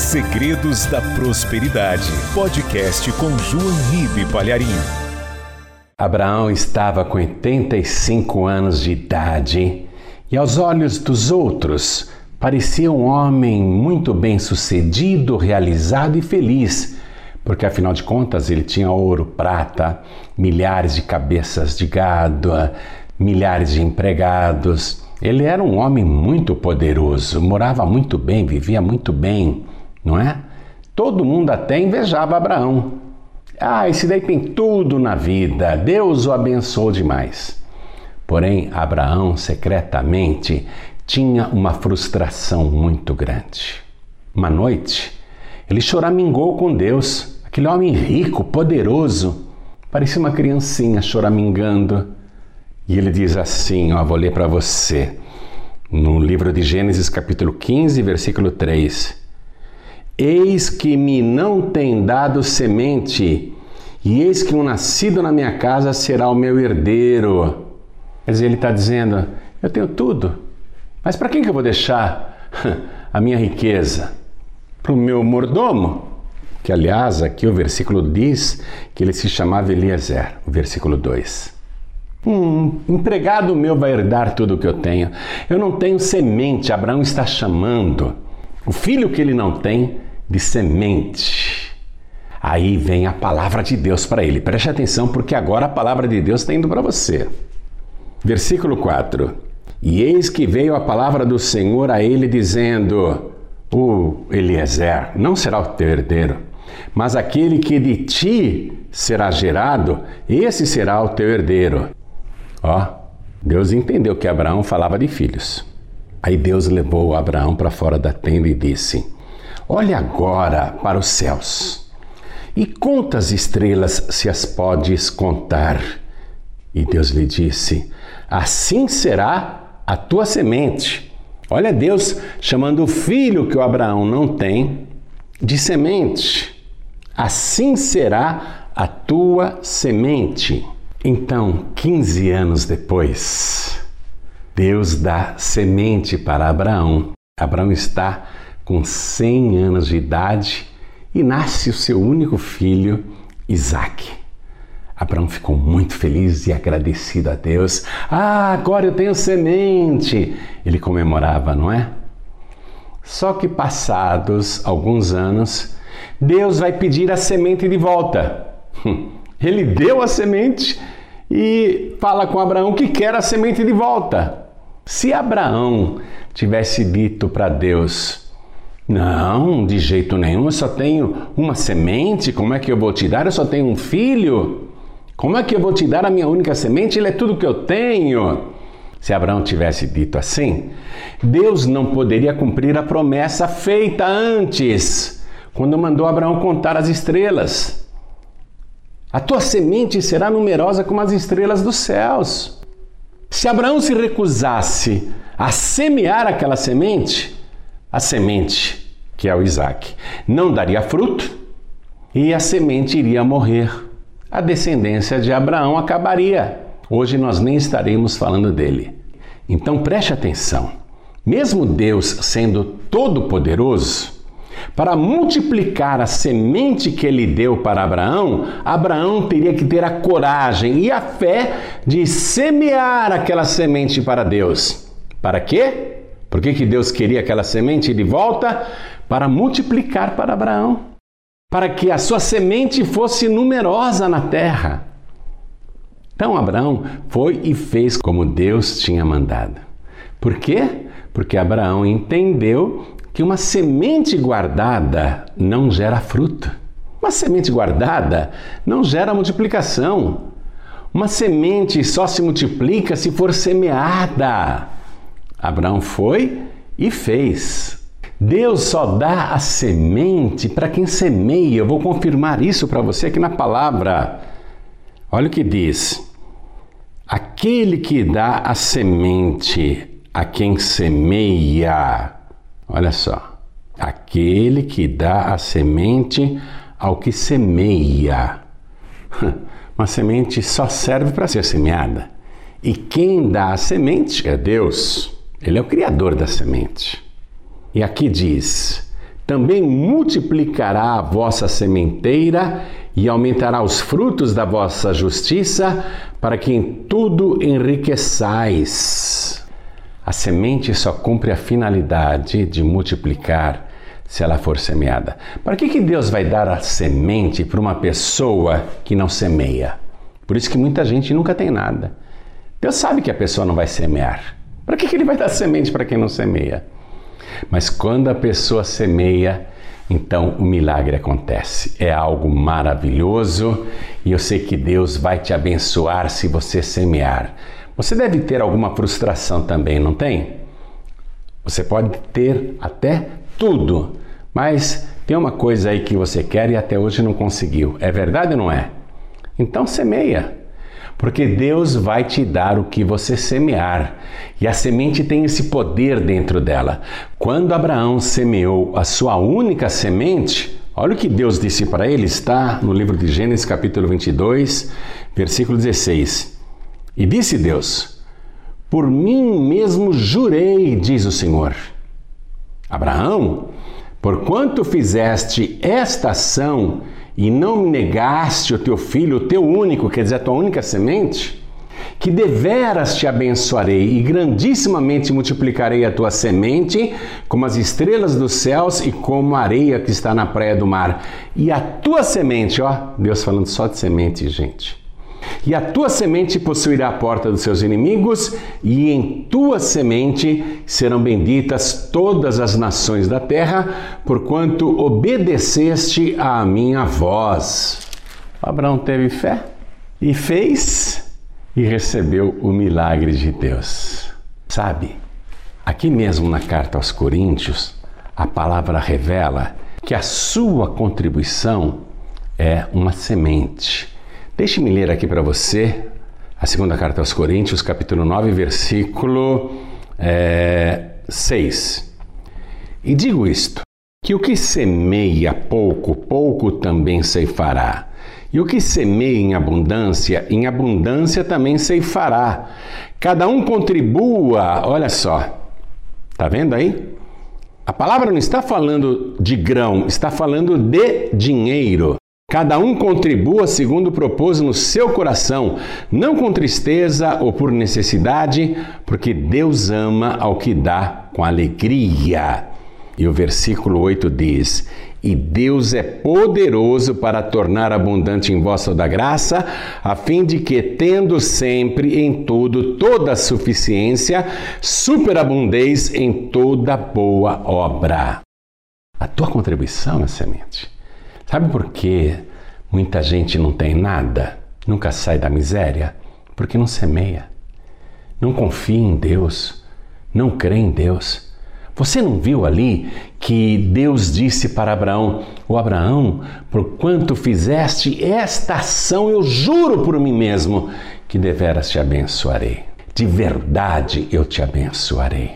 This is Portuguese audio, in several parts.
Segredos da Prosperidade. Podcast com João Ribe Palharim. Abraão estava com 85 anos de idade e, aos olhos dos outros, parecia um homem muito bem sucedido, realizado e feliz, porque afinal de contas ele tinha ouro, prata, milhares de cabeças de gado, milhares de empregados. Ele era um homem muito poderoso, morava muito bem, vivia muito bem não é? Todo mundo até invejava Abraão. Ah, esse daí tem tudo na vida, Deus o abençoou demais. Porém, Abraão secretamente tinha uma frustração muito grande. Uma noite, ele choramingou com Deus, aquele homem rico, poderoso, parecia uma criancinha choramingando. E ele diz assim: Ó, vou ler para você, no livro de Gênesis, capítulo 15, versículo 3. Eis que me não tem dado semente, e eis que um nascido na minha casa será o meu herdeiro. Quer dizer, ele está dizendo: Eu tenho tudo, mas para quem que eu vou deixar a minha riqueza? Para o meu mordomo? Que, aliás, aqui o versículo diz que ele se chamava Eliezer, o versículo 2. Um empregado meu vai herdar tudo o que eu tenho. Eu não tenho semente, Abraão está chamando. O filho que ele não tem, de semente. Aí vem a palavra de Deus para ele. Preste atenção, porque agora a palavra de Deus está indo para você. Versículo 4: E eis que veio a palavra do Senhor a ele, dizendo: O Eliezer não será o teu herdeiro, mas aquele que de ti será gerado, esse será o teu herdeiro. Ó, Deus entendeu que Abraão falava de filhos. Aí Deus levou Abraão para fora da tenda e disse: Olhe agora para os céus e conta as estrelas se as podes contar. E Deus lhe disse: Assim será a tua semente. Olha Deus chamando o filho que o Abraão não tem de semente. Assim será a tua semente. Então, 15 anos depois, Deus dá semente para Abraão. Abraão está com 100 anos de idade e nasce o seu único filho, Isaac. Abraão ficou muito feliz e agradecido a Deus. Ah, agora eu tenho semente! Ele comemorava, não é? Só que passados alguns anos, Deus vai pedir a semente de volta. Ele deu a semente e fala com Abraão que quer a semente de volta. Se Abraão tivesse dito para Deus: não, de jeito nenhum, eu só tenho uma semente, como é que eu vou te dar? Eu só tenho um filho. Como é que eu vou te dar a minha única semente? Ele é tudo que eu tenho. Se Abraão tivesse dito assim, Deus não poderia cumprir a promessa feita antes, quando mandou Abraão contar as estrelas. A tua semente será numerosa como as estrelas dos céus. Se Abraão se recusasse a semear aquela semente, a semente, que é o Isaac, não daria fruto e a semente iria morrer. A descendência de Abraão acabaria. Hoje nós nem estaremos falando dele. Então preste atenção. Mesmo Deus sendo todo-poderoso, para multiplicar a semente que ele deu para Abraão, Abraão teria que ter a coragem e a fé de semear aquela semente para Deus. Para quê? Por que, que Deus queria aquela semente de volta? Para multiplicar para Abraão, para que a sua semente fosse numerosa na terra. Então Abraão foi e fez como Deus tinha mandado. Por quê? Porque Abraão entendeu que uma semente guardada não gera fruto. Uma semente guardada não gera multiplicação. Uma semente só se multiplica se for semeada. Abraão foi e fez. Deus só dá a semente para quem semeia. Eu vou confirmar isso para você aqui na palavra. Olha o que diz: Aquele que dá a semente a quem semeia. Olha só. Aquele que dá a semente ao que semeia. Uma semente só serve para ser semeada. E quem dá a semente é Deus. Ele é o criador da semente. E aqui diz: também multiplicará a vossa sementeira e aumentará os frutos da vossa justiça, para que em tudo enriqueçais. A semente só cumpre a finalidade de multiplicar se ela for semeada. Para que, que Deus vai dar a semente para uma pessoa que não semeia? Por isso que muita gente nunca tem nada. Deus sabe que a pessoa não vai semear. Para que, que ele vai dar semente para quem não semeia? Mas quando a pessoa semeia, então o milagre acontece. É algo maravilhoso e eu sei que Deus vai te abençoar se você semear. Você deve ter alguma frustração também, não tem? Você pode ter até tudo, mas tem uma coisa aí que você quer e até hoje não conseguiu. É verdade ou não é? Então semeia. Porque Deus vai te dar o que você semear. E a semente tem esse poder dentro dela. Quando Abraão semeou a sua única semente, olha o que Deus disse para ele, está no livro de Gênesis, capítulo 22, versículo 16. E disse Deus: Por mim mesmo jurei, diz o Senhor. Abraão, porquanto fizeste esta ação e não me negaste o teu filho, o teu único, quer dizer, a tua única semente, que deveras te abençoarei e grandissimamente multiplicarei a tua semente, como as estrelas dos céus e como a areia que está na praia do mar. E a tua semente, ó, Deus falando só de semente, gente e a tua semente possuirá a porta dos seus inimigos, e em tua semente serão benditas todas as nações da terra, porquanto obedeceste à minha voz. Abraão teve fé e fez e recebeu o milagre de Deus. Sabe, aqui mesmo na carta aos Coríntios, a palavra revela que a sua contribuição é uma semente Deixe-me ler aqui para você a segunda carta aos Coríntios, capítulo 9, versículo é, 6. E digo isto: que o que semeia pouco, pouco também ceifará. E o que semeia em abundância, em abundância também ceifará. Cada um contribua, olha só, tá vendo aí? A palavra não está falando de grão, está falando de dinheiro. Cada um contribua segundo propôs no seu coração, não com tristeza ou por necessidade, porque Deus ama ao que dá com alegria. E o versículo 8 diz: E Deus é poderoso para tornar abundante em vós toda graça, a fim de que, tendo sempre em tudo toda a suficiência, superabundeis em toda boa obra. A tua contribuição é semente. Sabe por que muita gente não tem nada, nunca sai da miséria? Porque não semeia, não confia em Deus, não crê em Deus. Você não viu ali que Deus disse para Abraão: O Abraão, por quanto fizeste esta ação, eu juro por mim mesmo que deveras te abençoarei. De verdade eu te abençoarei.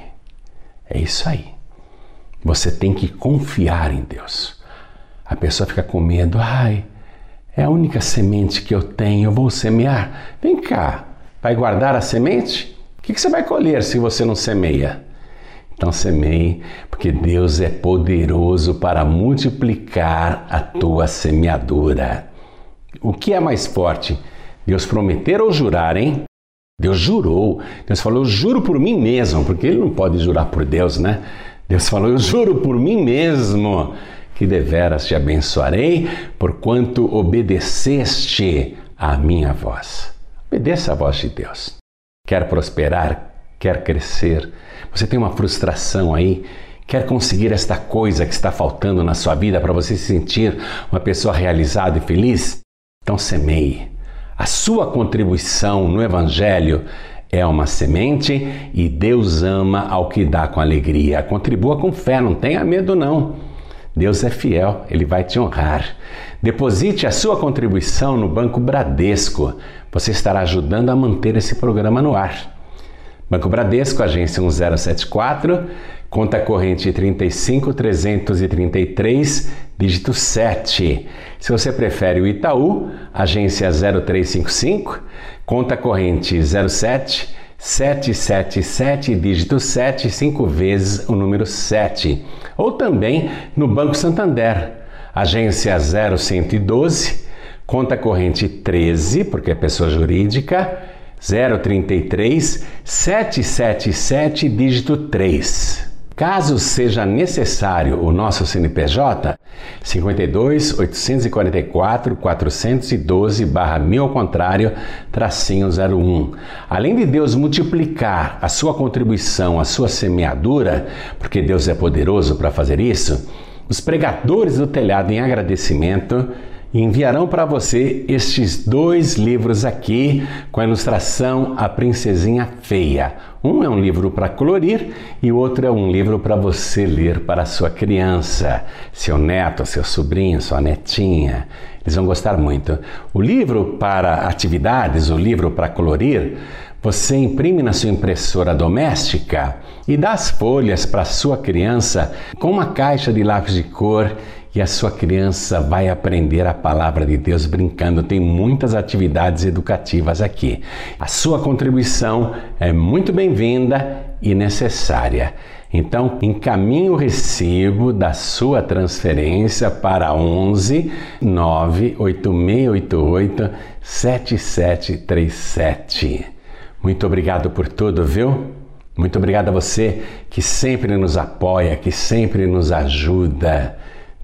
É isso aí. Você tem que confiar em Deus. A pessoa fica com medo, ai, é a única semente que eu tenho, eu vou semear. Vem cá, vai guardar a semente? O que você vai colher se você não semeia? Então semeie, porque Deus é poderoso para multiplicar a tua semeadura. O que é mais forte? Deus prometer ou jurar, hein? Deus jurou. Deus falou, eu juro por mim mesmo, porque ele não pode jurar por Deus, né? Deus falou, eu juro por mim mesmo que deveras te abençoarei, porquanto obedeceste à minha voz. Obedeça à voz de Deus. Quer prosperar, quer crescer, você tem uma frustração aí, quer conseguir esta coisa que está faltando na sua vida para você se sentir uma pessoa realizada e feliz? Então semeie. A sua contribuição no Evangelho é uma semente e Deus ama ao que dá com alegria. Contribua com fé, não tenha medo não. Deus é fiel, ele vai te honrar. Deposite a sua contribuição no Banco Bradesco. Você estará ajudando a manter esse programa no ar. Banco Bradesco, agência 1074, conta corrente 35333, dígito 7. Se você prefere o Itaú, agência 0355, conta corrente 07 777, dígito 7, cinco vezes o número 7. Ou também no Banco Santander, agência 0112, conta corrente 13, porque é pessoa jurídica, 033 777, dígito 3. Caso seja necessário o nosso CNPJ, 52 844 412 barra mil ao contrário, tracinho 01. Além de Deus multiplicar a sua contribuição, a sua semeadura, porque Deus é poderoso para fazer isso, os pregadores do telhado em agradecimento e enviarão para você estes dois livros aqui com a ilustração A Princesinha Feia. Um é um livro para colorir e o outro é um livro para você ler para a sua criança, seu neto, seu sobrinho, sua netinha. Eles vão gostar muito. O livro para atividades, o livro para colorir, você imprime na sua impressora doméstica e dá as folhas para sua criança com uma caixa de lápis de cor e a sua criança vai aprender a palavra de Deus brincando. Tem muitas atividades educativas aqui. A sua contribuição é muito bem-vinda e necessária. Então, encaminhe o recibo da sua transferência para 11 98688 7737. Muito obrigado por tudo, viu? Muito obrigado a você que sempre nos apoia, que sempre nos ajuda.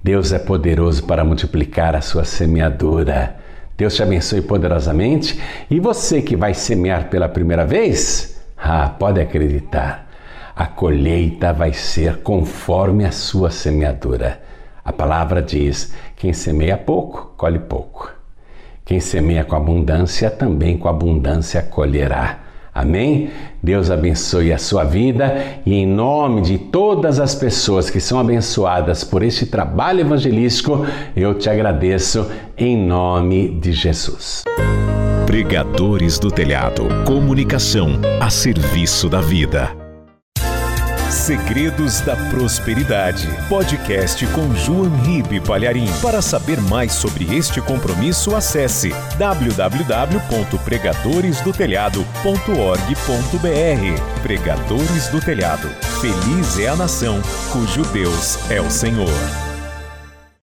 Deus é poderoso para multiplicar a sua semeadura. Deus te abençoe poderosamente. E você que vai semear pela primeira vez, ah, pode acreditar, a colheita vai ser conforme a sua semeadura. A palavra diz: quem semeia pouco, colhe pouco. Quem semeia com abundância, também com abundância colherá. Amém? Deus abençoe a sua vida e, em nome de todas as pessoas que são abençoadas por este trabalho evangelístico, eu te agradeço em nome de Jesus. Pregadores do Telhado Comunicação a serviço da vida. Segredos da Prosperidade. Podcast com João Ribe Palharim. Para saber mais sobre este compromisso, acesse www.pregadoresdotelhado.org.br. Pregadores do Telhado. Feliz é a nação cujo Deus é o Senhor.